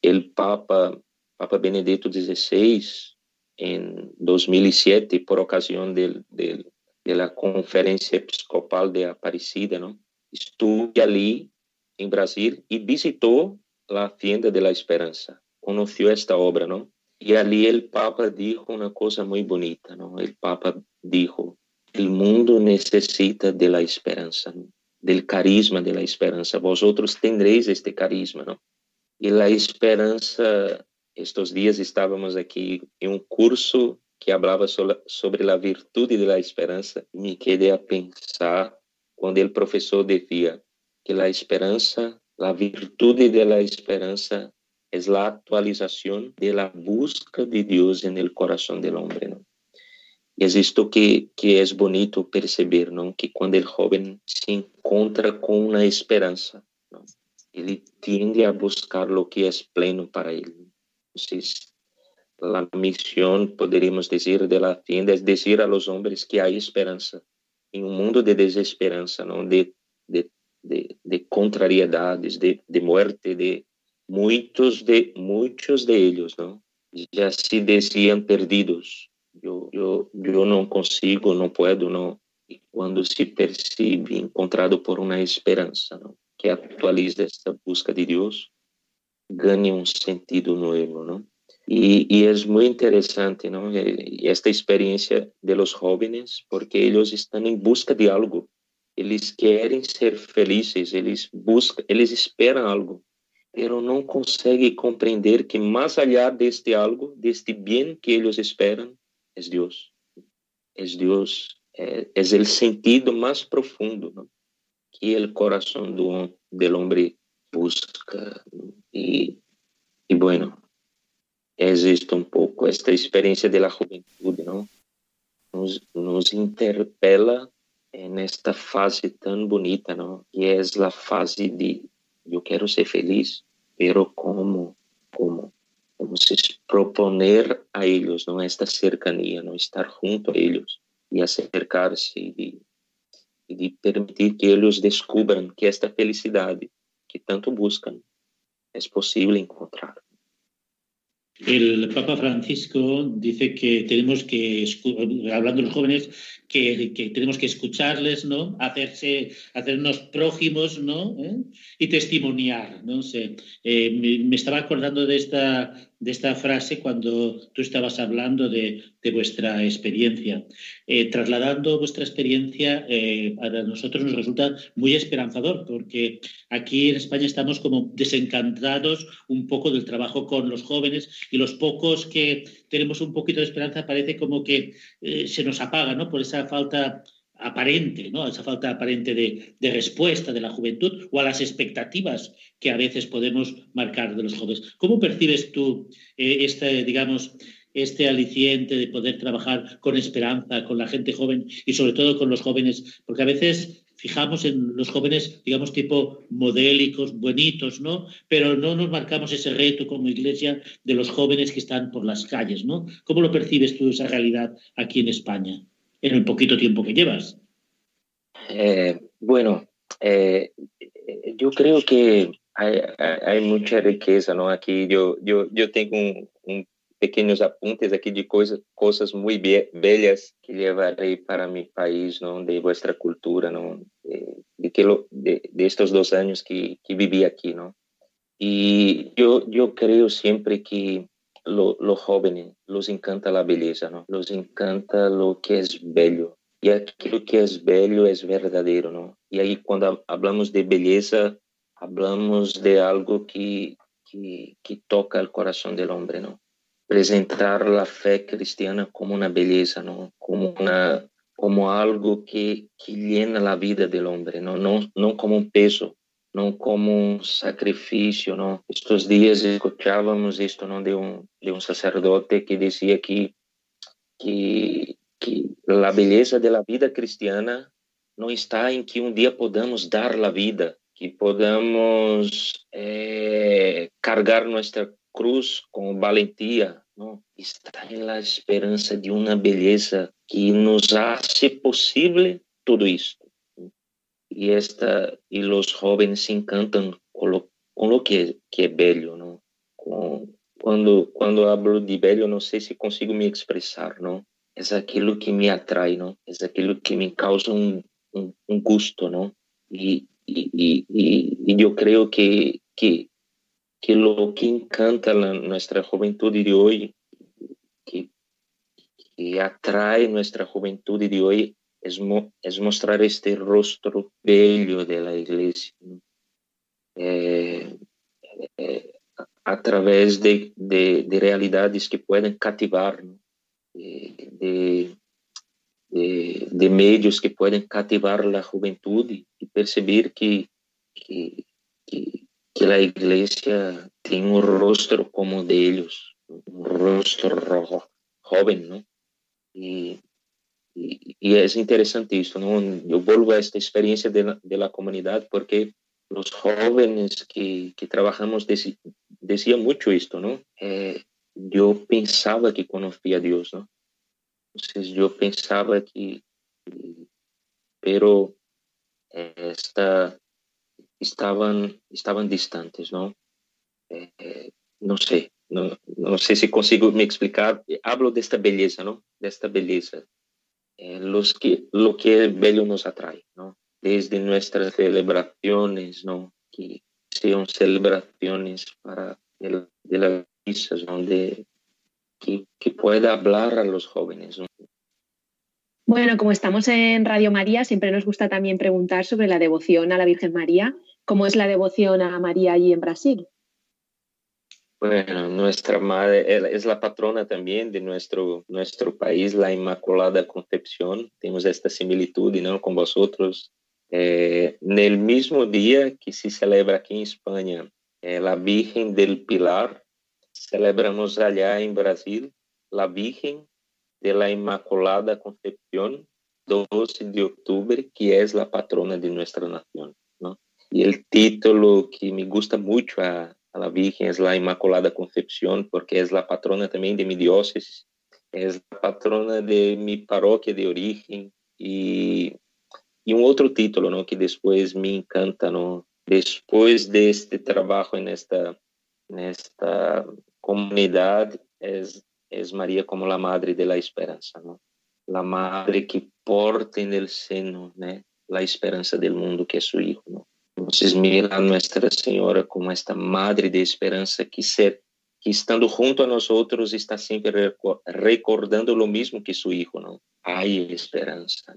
Speaker 5: El Papa, Papa Benedicto XVI, en 2007, por ocasión del, del, de la conferencia episcopal de Aparecida, ¿no? Estuve allí em Brasil e visitou a Tienda de la Esperança. Conheceu esta obra, não? E ali o Papa disse uma coisa muito bonita, não? O Papa disse: "O mundo necessita de la esperança, ¿no? del carisma de la esperança. Vosotros tendréis este carisma, não?" E a esperança, estes dias estávamos aqui em um curso que falava sobre a virtude da esperança, me quedei a pensar quando o professor dizia que a esperança, a virtude da esperança é a atualização da busca de Deus no coração do homem. ¿no? E é isto que, que é bonito perceber, não? que quando o jovem se encontra com uma esperança, ele tende a buscar o que é pleno para ele. Então, la misión, podríamos decir, de la tienda es decir a los hombres que hay esperanza en un mundo de desesperanza, ¿no? de, de de, de contrariedades, de, de, muerte de muitos de muitos de ellos, ¿no? Se decían perdidos. Yo, yo, yo no consigo, no puedo, no. Y cuando se percibe encontrado por una esperanza, ¿no? Que actualiza esta busca de Dios, gane un sentido nuevo, ¿no? e e é muito interessante não esta experiência de los jóvenes porque ellos están en busca de algo. Eles querem ser felices, eles buscan, eles esperan algo, mas não conseguem comprender que mais allá deste algo, deste bem bien que ellos esperan, é es é Dios. Es é, Dios, es el sentido más profundo que el corazón do hombre busca. Y, y bueno, existe um pouco esta experiência da juventude, não? Nos, nos interpela nesta fase tão bonita, não? Que é a fase de eu quero ser feliz, pero como, como, como se proponer a eles, não? Esta cercania, não? Estar junto a eles e acercar-se e de, de permitir que eles descubram que esta felicidade que tanto buscam é possível encontrar.
Speaker 4: El Papa Francisco dice que tenemos que, hablando de los jóvenes, que, que tenemos que escucharles, ¿no? Hacerse, hacernos prójimos, ¿no? ¿Eh? Y testimoniar, no sé. Eh, me, estaba acordando de esta, de esta frase cuando tú estabas hablando de, de vuestra experiencia. Eh, trasladando vuestra experiencia, eh, a nosotros nos resulta muy esperanzador, porque aquí en España estamos como desencantados un poco del trabajo con los jóvenes y los pocos que tenemos un poquito de esperanza parece como que eh, se nos apaga, ¿no? Por esa falta aparente, ¿no? esa falta aparente de, respuesta de la juventud o a las expectativas que a veces podemos marcar de los jóvenes. ¿Cómo percibes tú eh, este, digamos, este aliciente de poder trabajar con esperanza, con la gente joven y sobre todo con los jóvenes? Porque a veces fijamos en los jóvenes, digamos, tipo modélicos, buenitos, ¿no? Pero no nos marcamos ese reto como iglesia de los jóvenes que están por las calles, ¿no? ¿Cómo lo percibes tú esa realidad aquí en España, en el poquito tiempo que llevas?
Speaker 5: Eh, bueno, eh, yo creo que hay, hay, mucha riqueza, ¿no? Aquí yo, yo, yo tengo un, un pequenos apuntes aqui de coisas coisas muito bellas que levarei para meu país, não, de vossa cultura, não, de, que lo, de, de, estes dois anos que que vivi aqui, não. E eu eu creio sempre que lo, lo joven, los encanta a beleza, não? Los encanta lo que é bello. E aquilo que é bello é verdadeiro, não? E aí quando hablamos de beleza, hablamos de algo que, que, que toca o coração do homem, não? Presentar a fe cristiana como uma beleza, não? Como uma, como algo que, que llena a vida do homem, não? Não, não como um peso, não como um sacrifício, não. Estes dias escutávamos isto não de um de um sacerdote que dizia que que que a beleza da vida cristiana não está em que um dia podamos dar a vida, que podamos é, carregar nossa cruz com valentia, não? está na esperança de uma beleza que nos hace possível tudo isso e esta, e os jovens se encantam com o que, que, é belo não Con, quando cuando de belo não sei se consigo me expressar não é aquilo que me atrai não é aquilo que me causa um um gosto não e e e y, yo que, que, que o que encanta la, nossa juventude de hoje que, que atrai nossa juventude de hoje es, mo, es mostrar este rostro bello de la iglesia. Eh, eh, a través de, de, de, realidades que pueden cativar, de, de, medios que pueden cativar la juventud y, percibir que, que, que que a igreja tem um rosto como deles, um rosto jovem, não? E, e, e, é interessante isso, não? Eu volvo a esta experiência da comunidade porque os jovens que, que trabalhamos diziam muito isto, não? É, eu pensava que conhecia Deus, não? Então, eu pensava que, pero esta estaban, estaban distantes, ¿no? Eh, no sé, no, no, sé si consigo me explicar. Hablo de esta belleza, ¿no? De esta belleza. Eh, los que, lo que bello nos atrae, ¿no? Desde nuestras celebraciones, ¿no? Que sean celebraciones para de, las misas, donde que, pueda hablar a los jóvenes, ¿no?
Speaker 2: Bueno, como estamos en Radio María, siempre nos gusta también preguntar sobre la devoción a la Virgen María ¿Cómo es la devoción a María allí en Brasil?
Speaker 5: Bueno, nuestra madre es la patrona también de nuestro, nuestro país, la Inmaculada Concepción. Tenemos esta similitud ¿no? con vosotros. Eh, en el mismo día que se celebra aquí en España eh, la Virgen del Pilar, celebramos allá en Brasil la Virgen de la Inmaculada Concepción, 12 de octubre, que es la patrona de nuestra nación. Y el título que me gusta mucho a, a la Virgen es la Inmaculada Concepción, porque es la patrona también de mi diócesis, es la patrona de mi parroquia de origen y, y un otro título ¿no? que después me encanta, ¿no? después de este trabajo en esta, en esta comunidad, es, es María como la Madre de la Esperanza, ¿no? la Madre que porta en el seno ¿no? la esperanza del mundo que es su Hijo. ¿no? Entonces mira a Nuestra Senhora como esta Madre de Esperança que, se, que estando junto a nós outros está sempre recordando o mesmo que seu Hijo, não? Há esperança,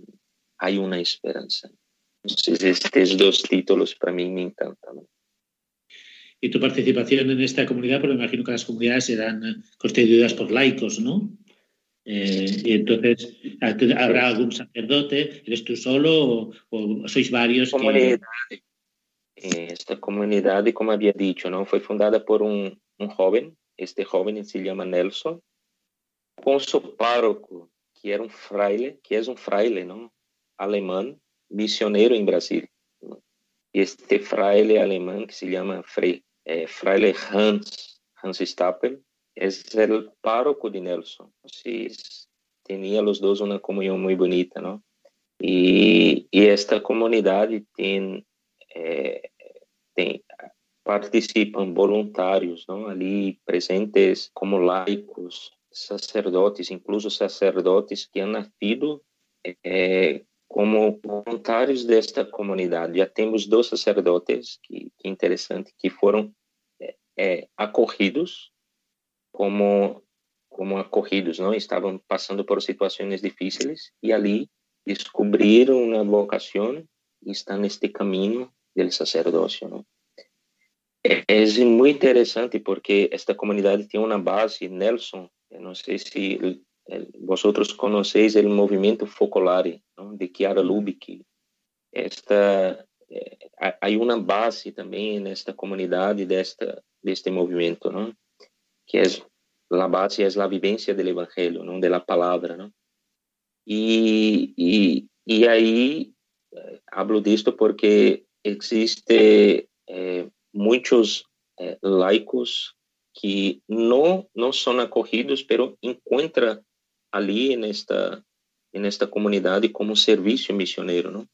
Speaker 5: há uma esperança. Então, estes dois títulos para mim me encantam.
Speaker 4: Y tu participación en esta comunidad, porque me imagino que las comunidades serán constituidas por laicos, ¿no? Eh, y entonces, ¿habrá algún sacerdote? ¿Eres tú solo o, o sois varios?
Speaker 5: Comunidad. Que... Esta comunidade, como havia dito, não foi fundada por um, um jovem. Este jovem se chama Nelson, com seu pároco, que era um fraile, que é um fraile, não, alemão, misionero en Brasil. Este fraile alemán que se llama eh, fraile Hans, Hans Stapel, es el párroco de Nelson. Entonces, tenía los dos una comunión muy bonita, ¿no? Y, esta comunidad tiene, eh, participan voluntarios, ¿no? Ali presentes como laicos, sacerdotes, incluso sacerdotes que han nacido eh, como voluntários desta comunidade. Já temos dois sacerdotes, que, que interessante, que foram é, é, acorridos como como acorridos, não estavam passando por situações difíceis e ali descobriram uma vocação e estão neste caminho do sacerdócio. Né? É, muito interessante porque esta comunidade tem uma base, Nelson, não sei se vocês conhecem o movimento Focolare, de Chiara Lubick. Esta, eh, há uma base também nesta comunidade, desta, deste movimento, não? que é a base é a vivência do Evangelho, não da palavra. Não? E, e, eh, e aí, hablo disto porque existe eh, muchos eh, laicos que no, no son acogidos, pero encuentran ali nesta nesta comunidade como serviço missioneiro, não?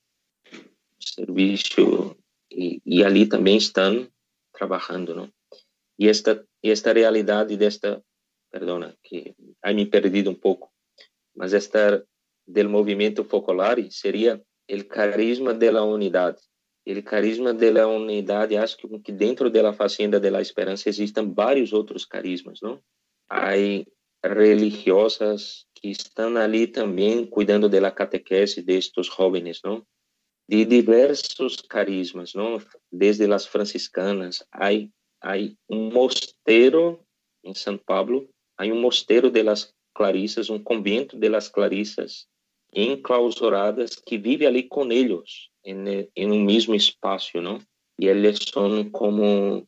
Speaker 5: Serviço e, e, ali também estão trabalhando, não? E esta esta realidade desta, perdona, que aí me perdido um pouco, mas esta del movimento focolare seria o carisma da unidade. O carisma da unidade, acho que dentro da fazenda da esperança existem vários outros carismas, não? Aí religiosas que estão ali também cuidando da catequese destes jovens, não? De diversos carismas, não? Desde as franciscanas, há há um mosteiro em São Paulo, há um mosteiro de las Clarissas, um convento de las Clarissas enclausuradas que vivem ali com eles, em, um mesmo espaço, não? E elas são como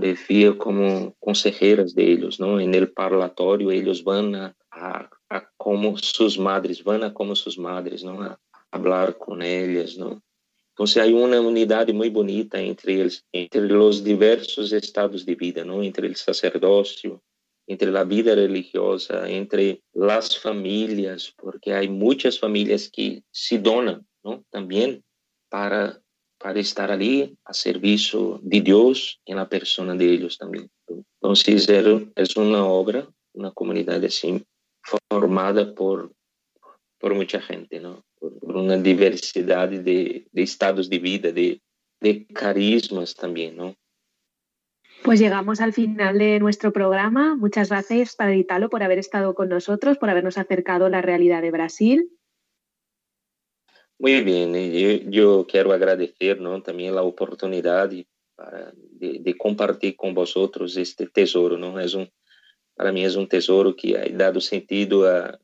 Speaker 5: devia como conselheiras deles, não? E no parlatório eles vão a, a, a, como suas madres, vão a como suas madres, não? A, falar com elas, não? Então, há uma unidade muito bonita entre eles, entre os diversos estados de vida, não? Entre o sacerdócio, entre la vida religiosa, entre las familias, porque hay muchas familias que se donan, ¿no? También para para estar ali a serviço de Deus e na persona de eles também. Então, é uma obra, uma comunidade assim formada por por muita gente, não? Por uma diversidade de, de estados de vida, de, de carismas também, não?
Speaker 2: Pues llegamos al final de nuestro programa. Muchas gracias, Padre Italo, por haber estado con nosotros, por habernos acercado a la realidad de Brasil
Speaker 5: Muy bien, yo, yo quiero agradecer ¿no? también la oportunidad de, de, compartir con vosotros este tesoro. ¿no? Es un, para mí es un tesoro que ha dado sentido a,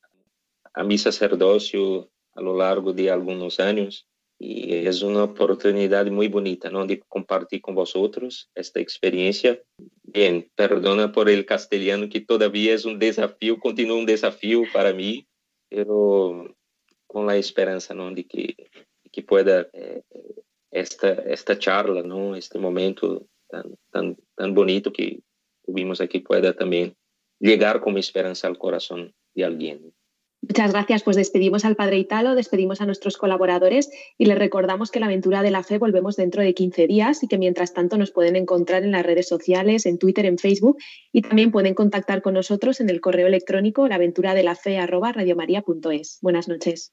Speaker 5: a mi sacerdocio a lo largo de algunos años y es una oportunidad muy bonita ¿no? de compartir con vosotros esta experiencia. Bien, perdona por el castellano que todavía es un desafío, continúa un desafío para mí, pero com a esperança não de que que pueda eh, esta esta charla não este momento tan tan bonito que tuvimos aqui pueda também llegar como esperanza al corazón de alguien.
Speaker 2: Muchas gracias. Pues despedimos al Padre Italo, despedimos a nuestros colaboradores y les recordamos que la aventura de la fe volvemos dentro de 15 días y que mientras tanto nos pueden encontrar en las redes sociales, en Twitter, en Facebook y también pueden contactar con nosotros en el correo electrónico laventuradelafe.radiomaria.es. Buenas noches.